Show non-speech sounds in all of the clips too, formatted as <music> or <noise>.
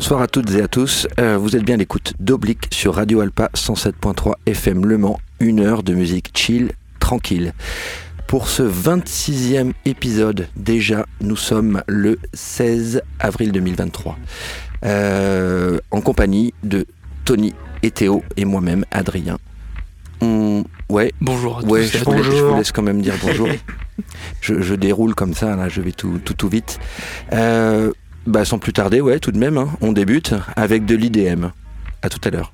Bonsoir à toutes et à tous. Euh, vous êtes bien à l'écoute d'Oblique sur Radio Alpa 107.3 FM Le Mans. Une heure de musique chill, tranquille. Pour ce 26e épisode, déjà, nous sommes le 16 avril 2023. Euh, en compagnie de Tony et Théo et moi-même, Adrien. Ouais. Bonjour à tous. Ouais, je, vous laisse, quand même dire bonjour. <laughs> je, déroule comme ça, là, je vais tout, tout, tout vite. Euh, bah, sans plus tarder, ouais, tout de même, hein. on débute avec de l'IDM. À tout à l'heure.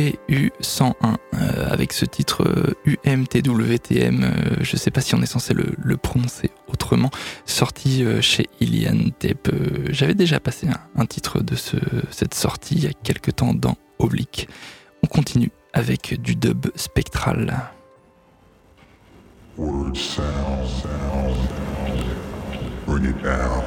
MPU101 euh, avec ce titre UMTWTM. Euh, je sais pas si on est censé le, prononcer autrement sorti chez Ilian Tape. J'avais déjà passé un, titre de ce, cette sortie il y a quelques temps dans Oblique. On continue avec du dub spectral. Bring it down.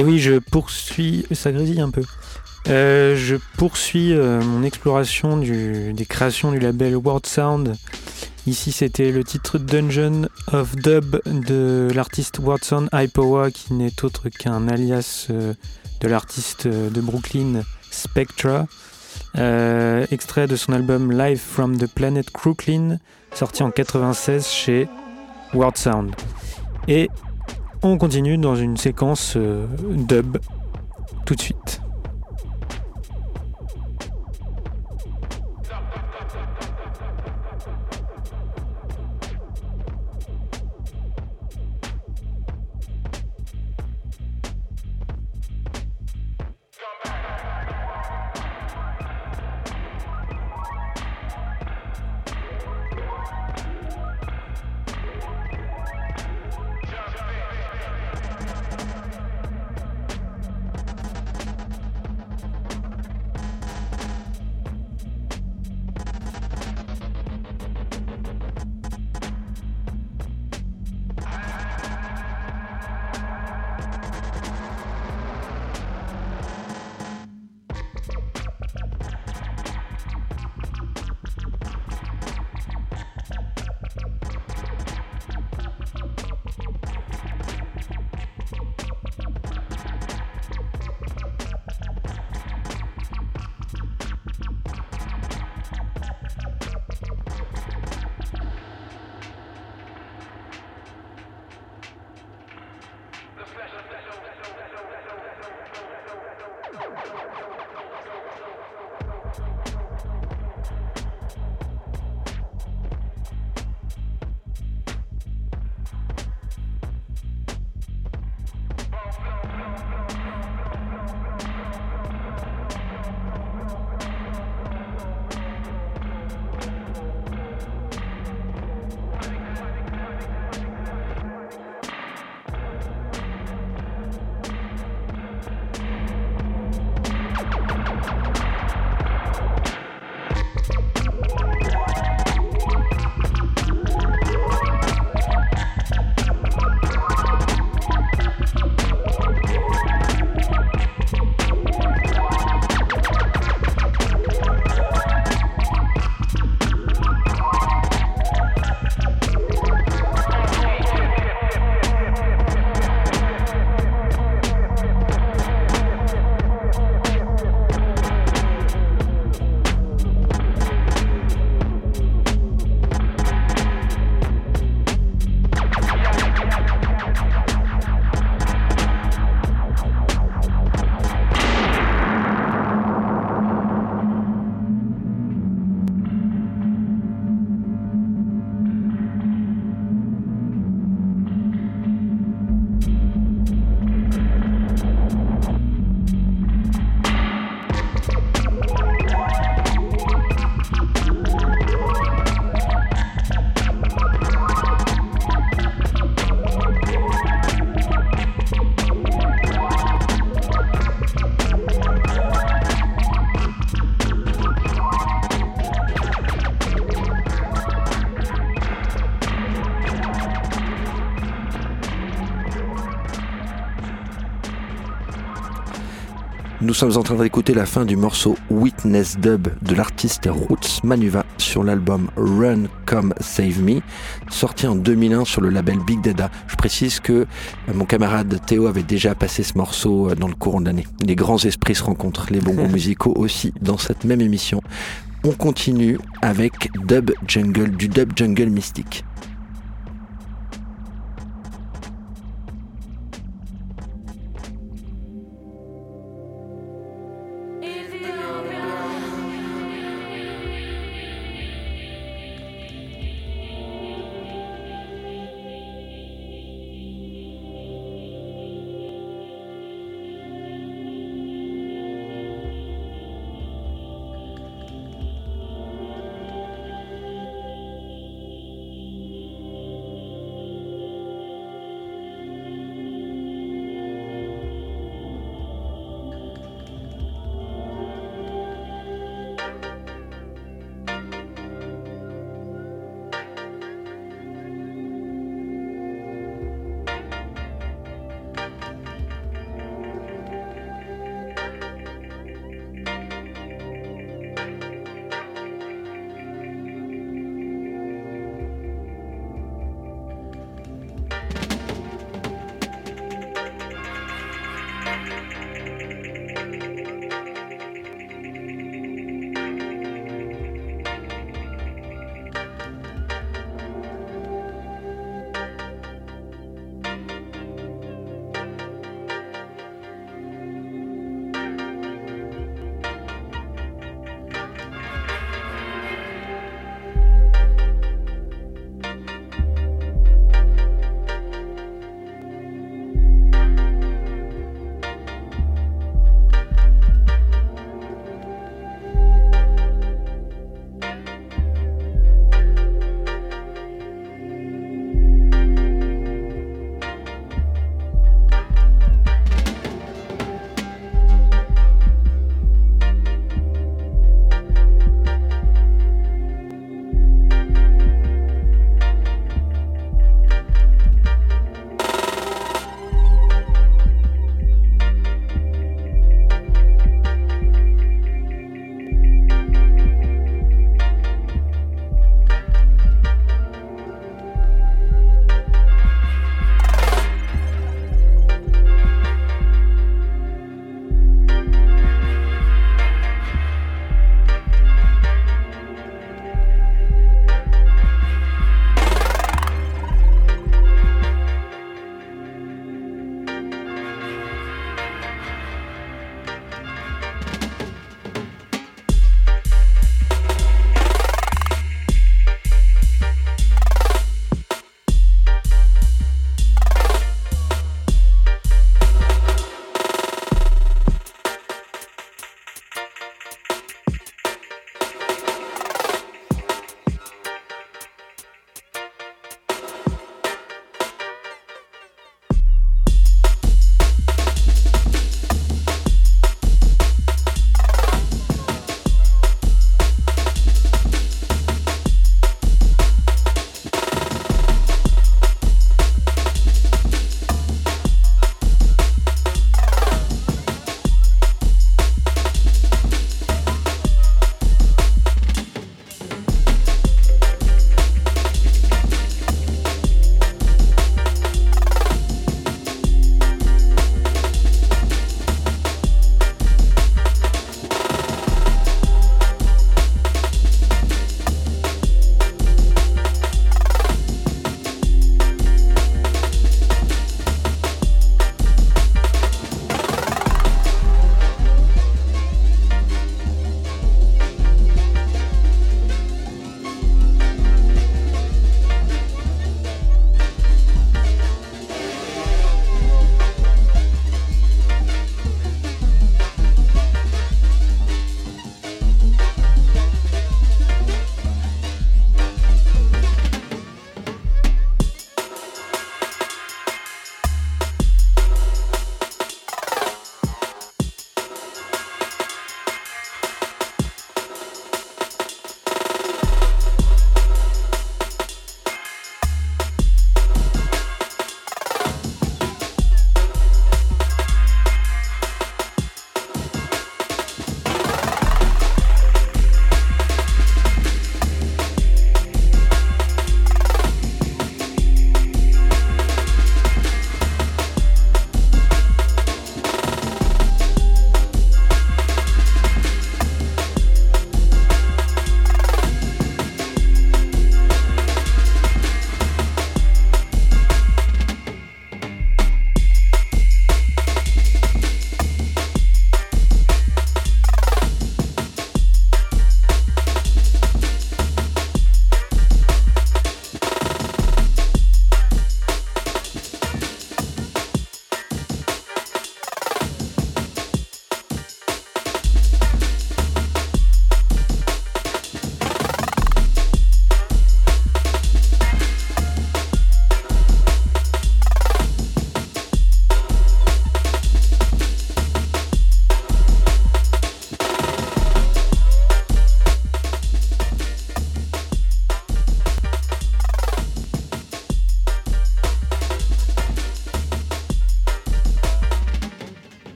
Et oui, je poursuis. Ça grésille un peu. Euh, je poursuis euh, mon exploration des créations du label World Sound. Ici, c'était le titre Dungeon of Dub de l'artiste World Sound Hypowa, qui n'est autre qu'un alias euh, de l'artiste de Brooklyn Spectra. extrait de son album Live from the Planet Crooklyn, sorti en 96 chez World Sound. Et on continue dans une séquence dub tout de suite. Nous sommes en train d'écouter la fin du morceau Witness Dub de l'artiste Roots Manuva sur l'album Run Come Save Me, sorti en 2001 sur le label Big Dada. Je précise que euh, mon camarade Théo avait déjà passé ce morceau euh, dans le courant de l'année. Les grands esprits se rencontrent, les bons <laughs> musicaux aussi dans cette même émission. On continue avec Dub Jungle, du Dub Jungle mystique.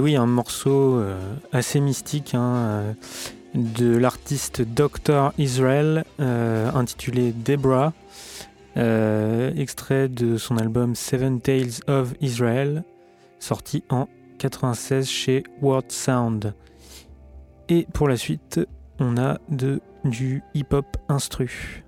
Et oui, un morceau euh, assez mystique hein, euh, de l'artiste Dr. Israel intitulé Debra, extrait de son album Seven Tales of Israel, sorti en 96 chez Word Sound. Et pour la suite, on a du hip-hop instru.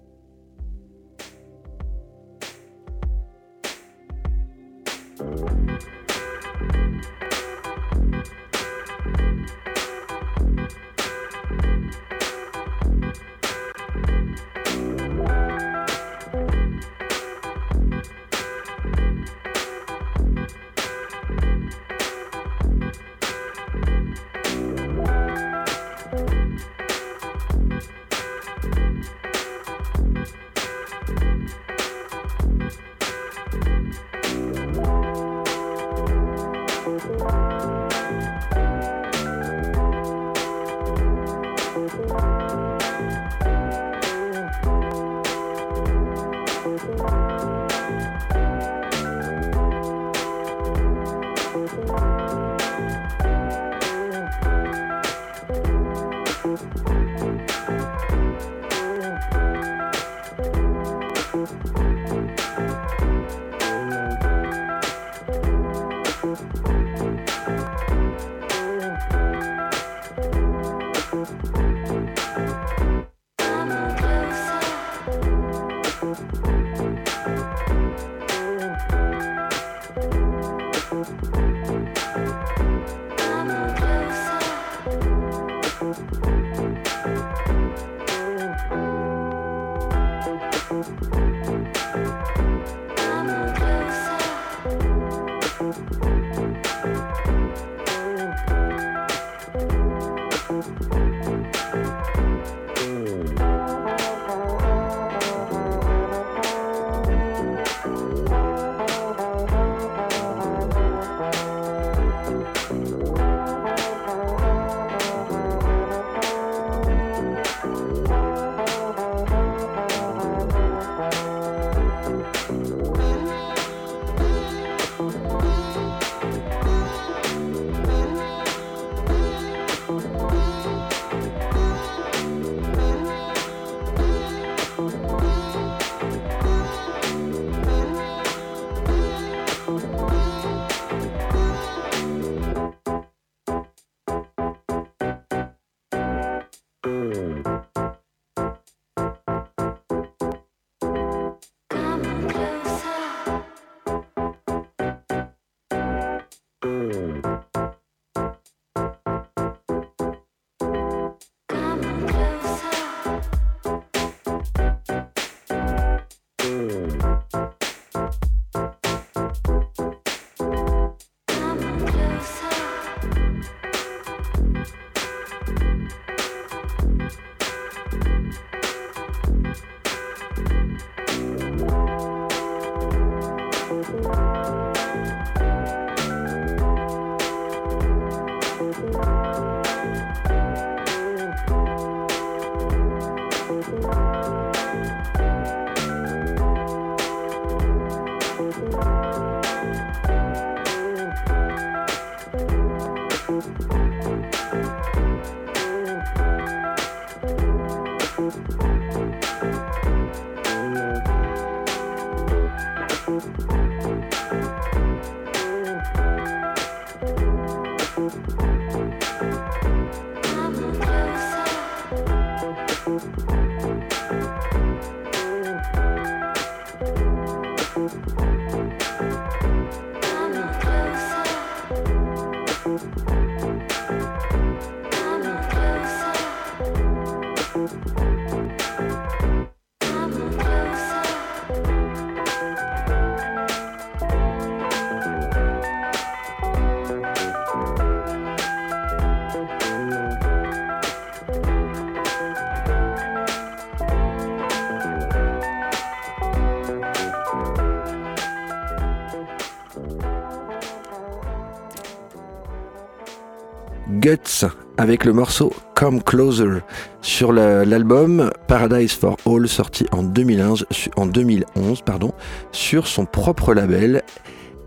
Guts avec le morceau Come Closer sur l'album Paradise for All sorti en 2011, en 2011 pardon, sur son propre label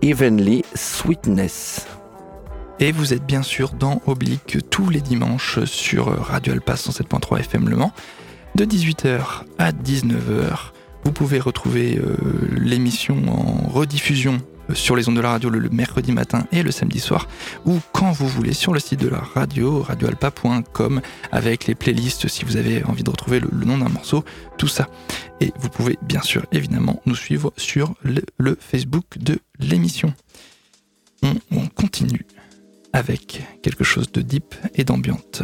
Evenly Sweetness. Et vous êtes bien sûr dans Oblique tous les dimanches sur Radio Alpa 107.3 FM Le Mans, de 18h à 19h. Vous pouvez retrouver euh, l'émission en rediffusion sur les ondes de la radio le, mercredi matin et le samedi soir, ou quand vous voulez sur le site de la radio, radioalpa.com, avec les playlists si vous avez envie de retrouver le, nom d'un morceau, tout ça. Et vous pouvez bien sûr évidemment nous suivre sur le, Facebook de l'émission. on continue avec quelque chose de deep et d'ambiante.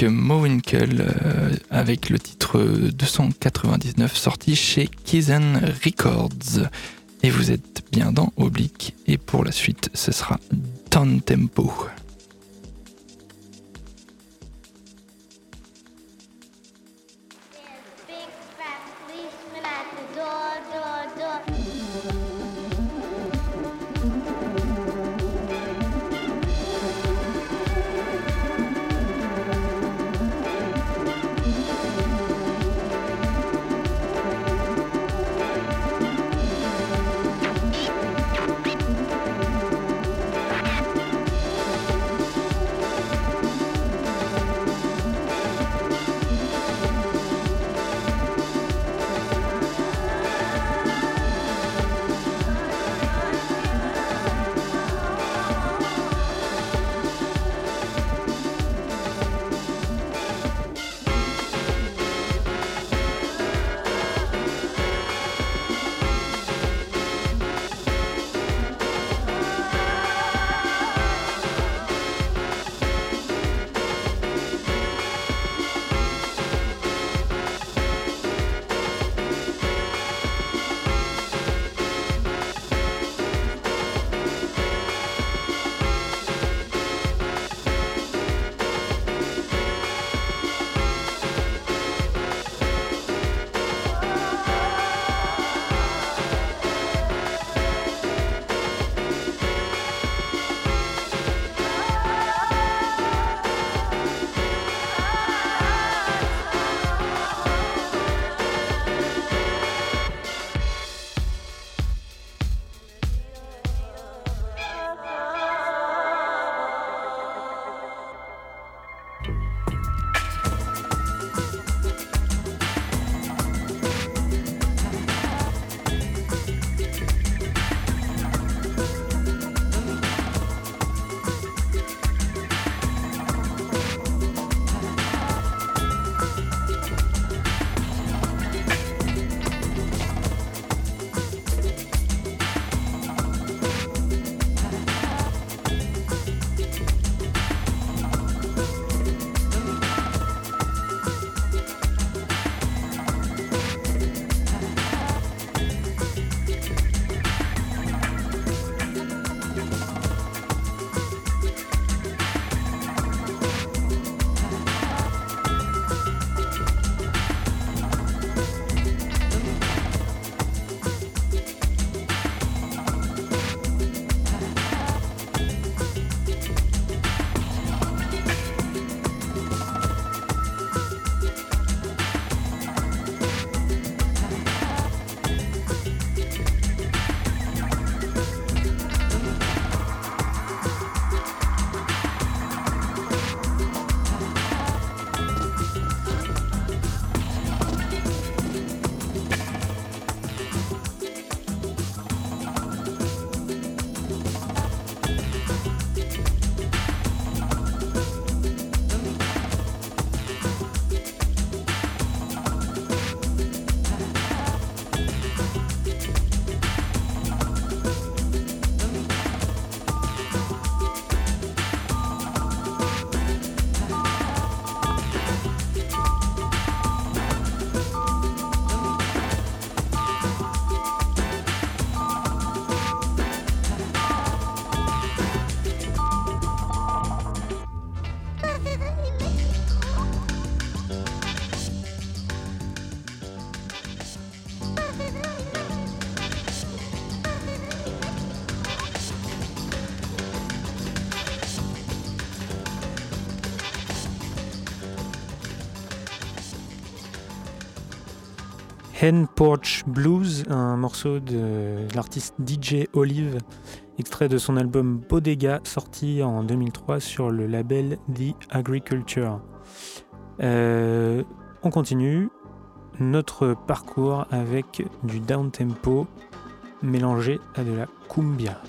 Eric Mowinkle euh, avec le titre 299 sorti chez Kizen Records. Et vous êtes bien dans Oblique. Et pour la suite, ce sera Ton Tempo. Hen Porch Blues, un morceau de l'artiste DJ Olive, extrait de son album Bodega, sorti en 2003 sur le label The Agriculture. Euh, on continue notre parcours avec du down tempo mélangé à de la cumbia.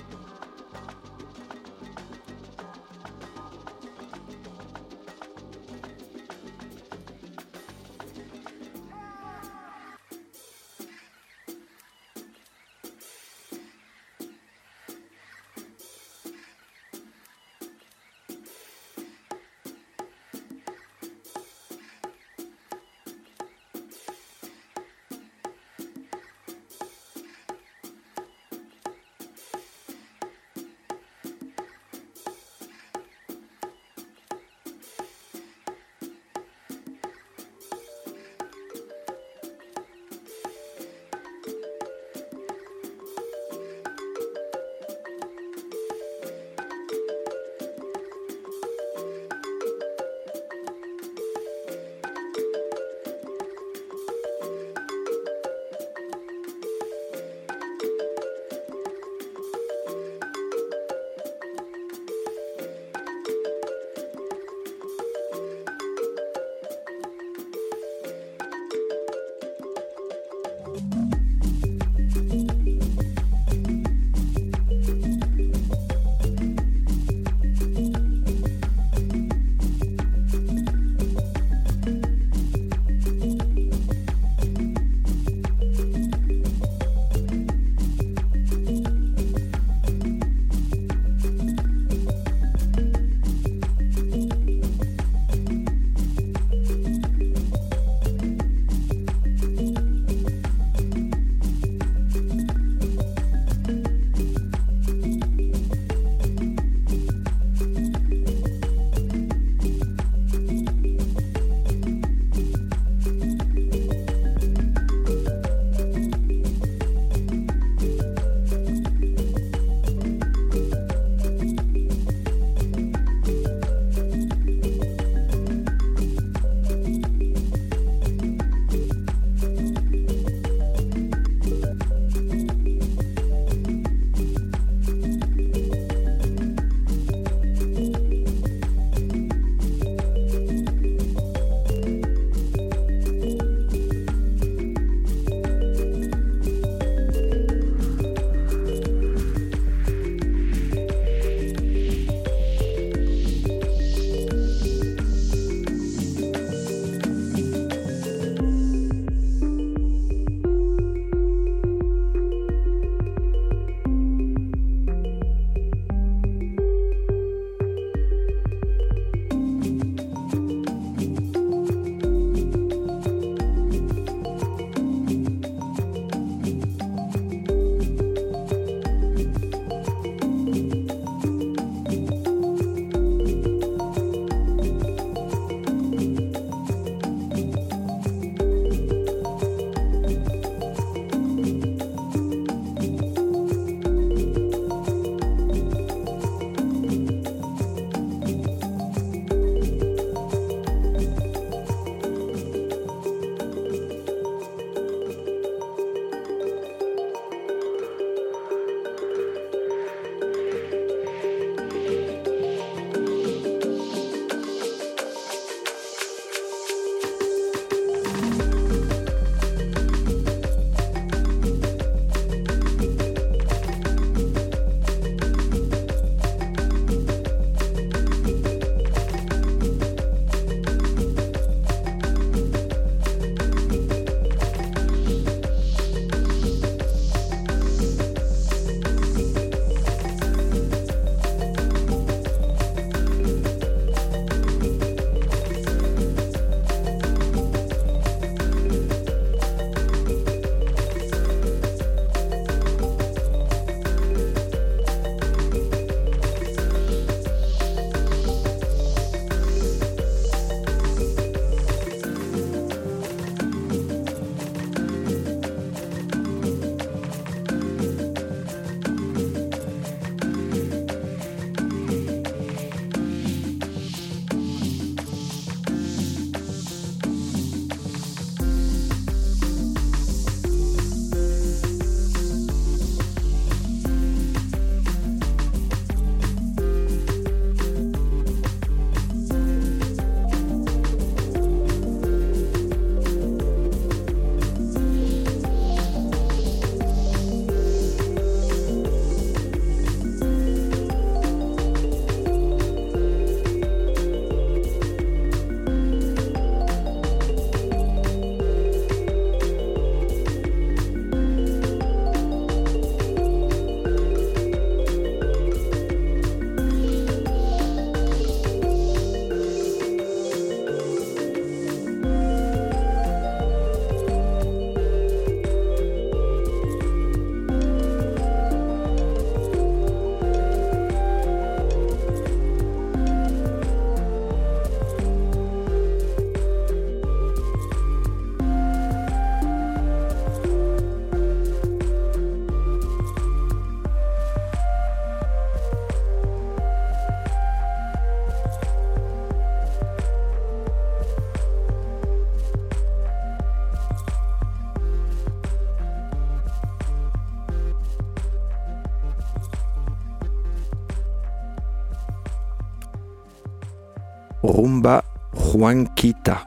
Rumba Juanquita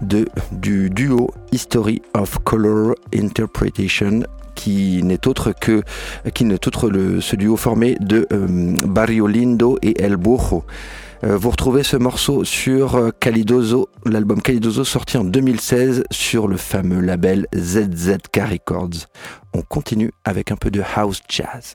de, du duo History of Color Interpretation qui n'est autre que qui n'est autre le, ce duo formé de euh, Barrio Lindo et El Bojo. Euh, vous retrouvez ce morceau sur euh, Calidoso, l'album Calidoso sorti en 2016 sur le fameux label ZZK Records. On continue avec un peu de house jazz.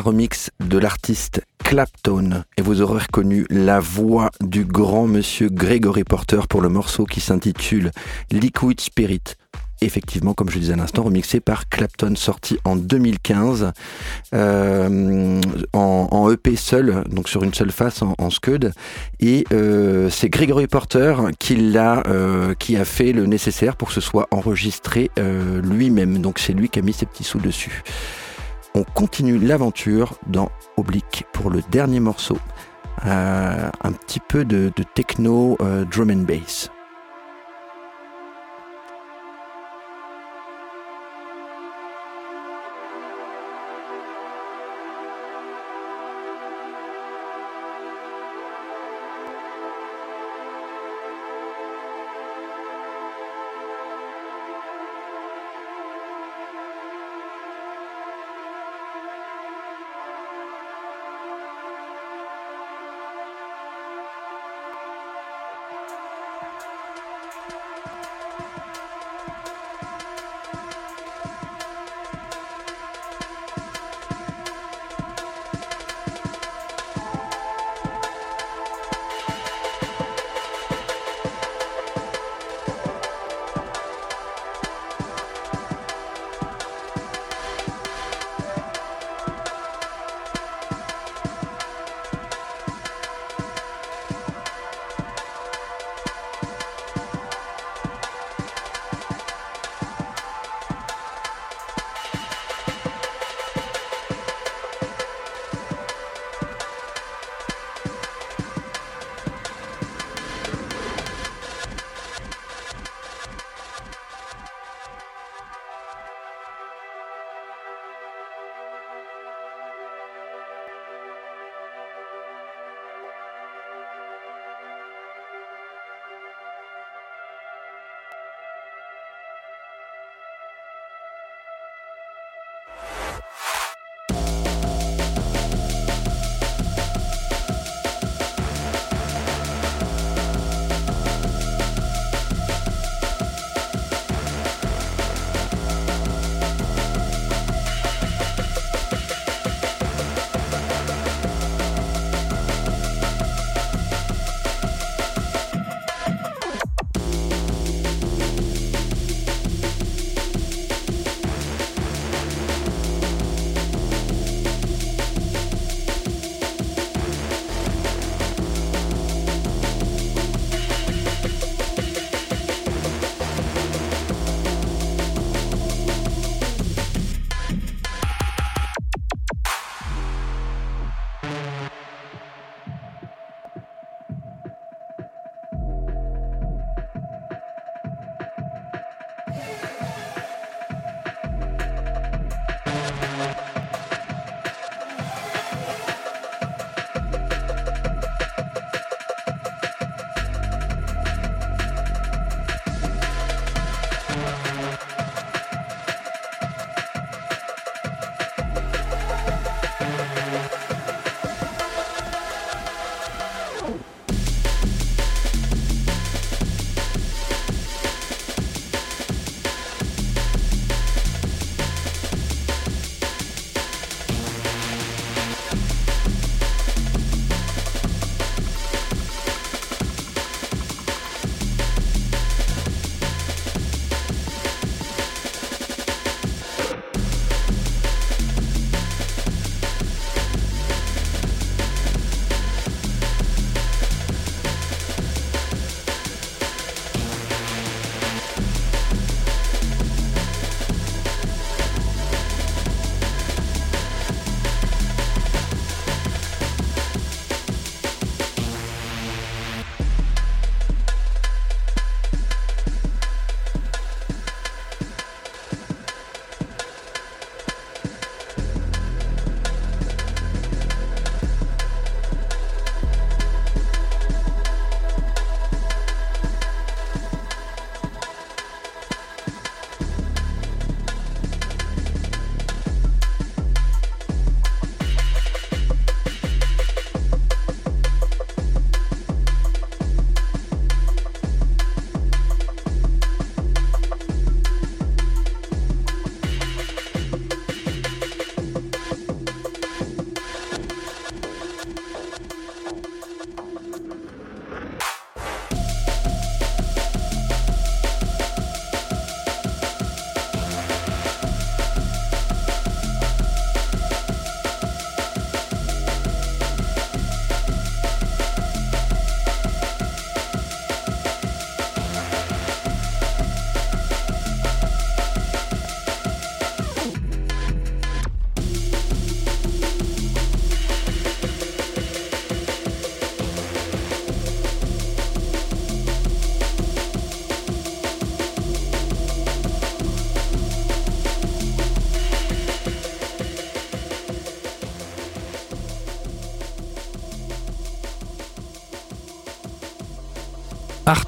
Remix de l'artiste Clapton et vous aurez reconnu la voix du grand monsieur Gregory Porter pour le morceau qui s'intitule Liquid Spirit effectivement, comme je disais à l'instant, remixé par Clapton, sorti en 2015 euh, en, EP seul, donc sur une seule face en, Scud. Et euh, c'est Gregory Porter qui l'a, euh, qui a fait le nécessaire pour que ce soit enregistré lui-même. Donc c'est lui qui a mis ses petits sous dessus. On continue l'aventure dans Oblique pour le dernier morceau. un petit peu de, techno drum and bass.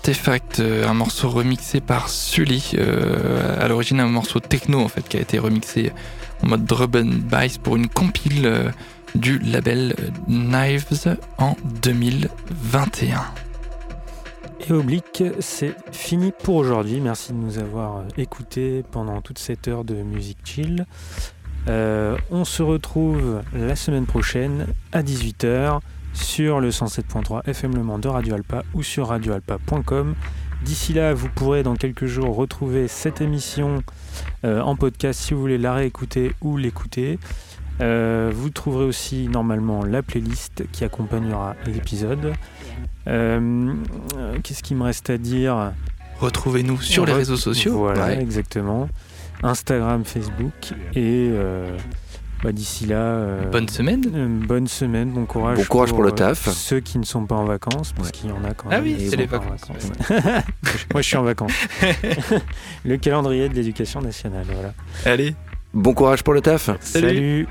Artefact, un morceau remixé par Sully, à l'origine un morceau techno en fait qui a été remixé en mode drum and bass pour une compile du label Knives en 2021. Et Oblique, c'est fini pour aujourd'hui. Merci de nous avoir écoutés pendant toute cette heure de musique chill. Euh, on se retrouve la semaine prochaine à 18h sur le 107.3 FM Le Mans de Radio Alpa ou sur radioalpa.com. D'ici là, vous pourrez dans quelques jours retrouver cette émission euh, en podcast si vous voulez la réécouter ou l'écouter. Euh, vous trouverez aussi normalement la playlist qui accompagnera l'épisode. Euh, qu'est-ce qu'il me reste à dire? Retrouvez-nous sur les réseaux sociaux. Voilà, exactement. Instagram, Facebook. Et bah, d'ici là. bonne semaine. bonne semaine, bon courage. Bon courage pour, le taf. ceux qui ne sont pas en vacances, parce qu'il y en a quand même. Ah oui, c'est les vacances. <laughs> Moi, je suis en vacances. <laughs> le calendrier de l'éducation nationale, voilà. Allez. Bon courage pour le taf. Salut.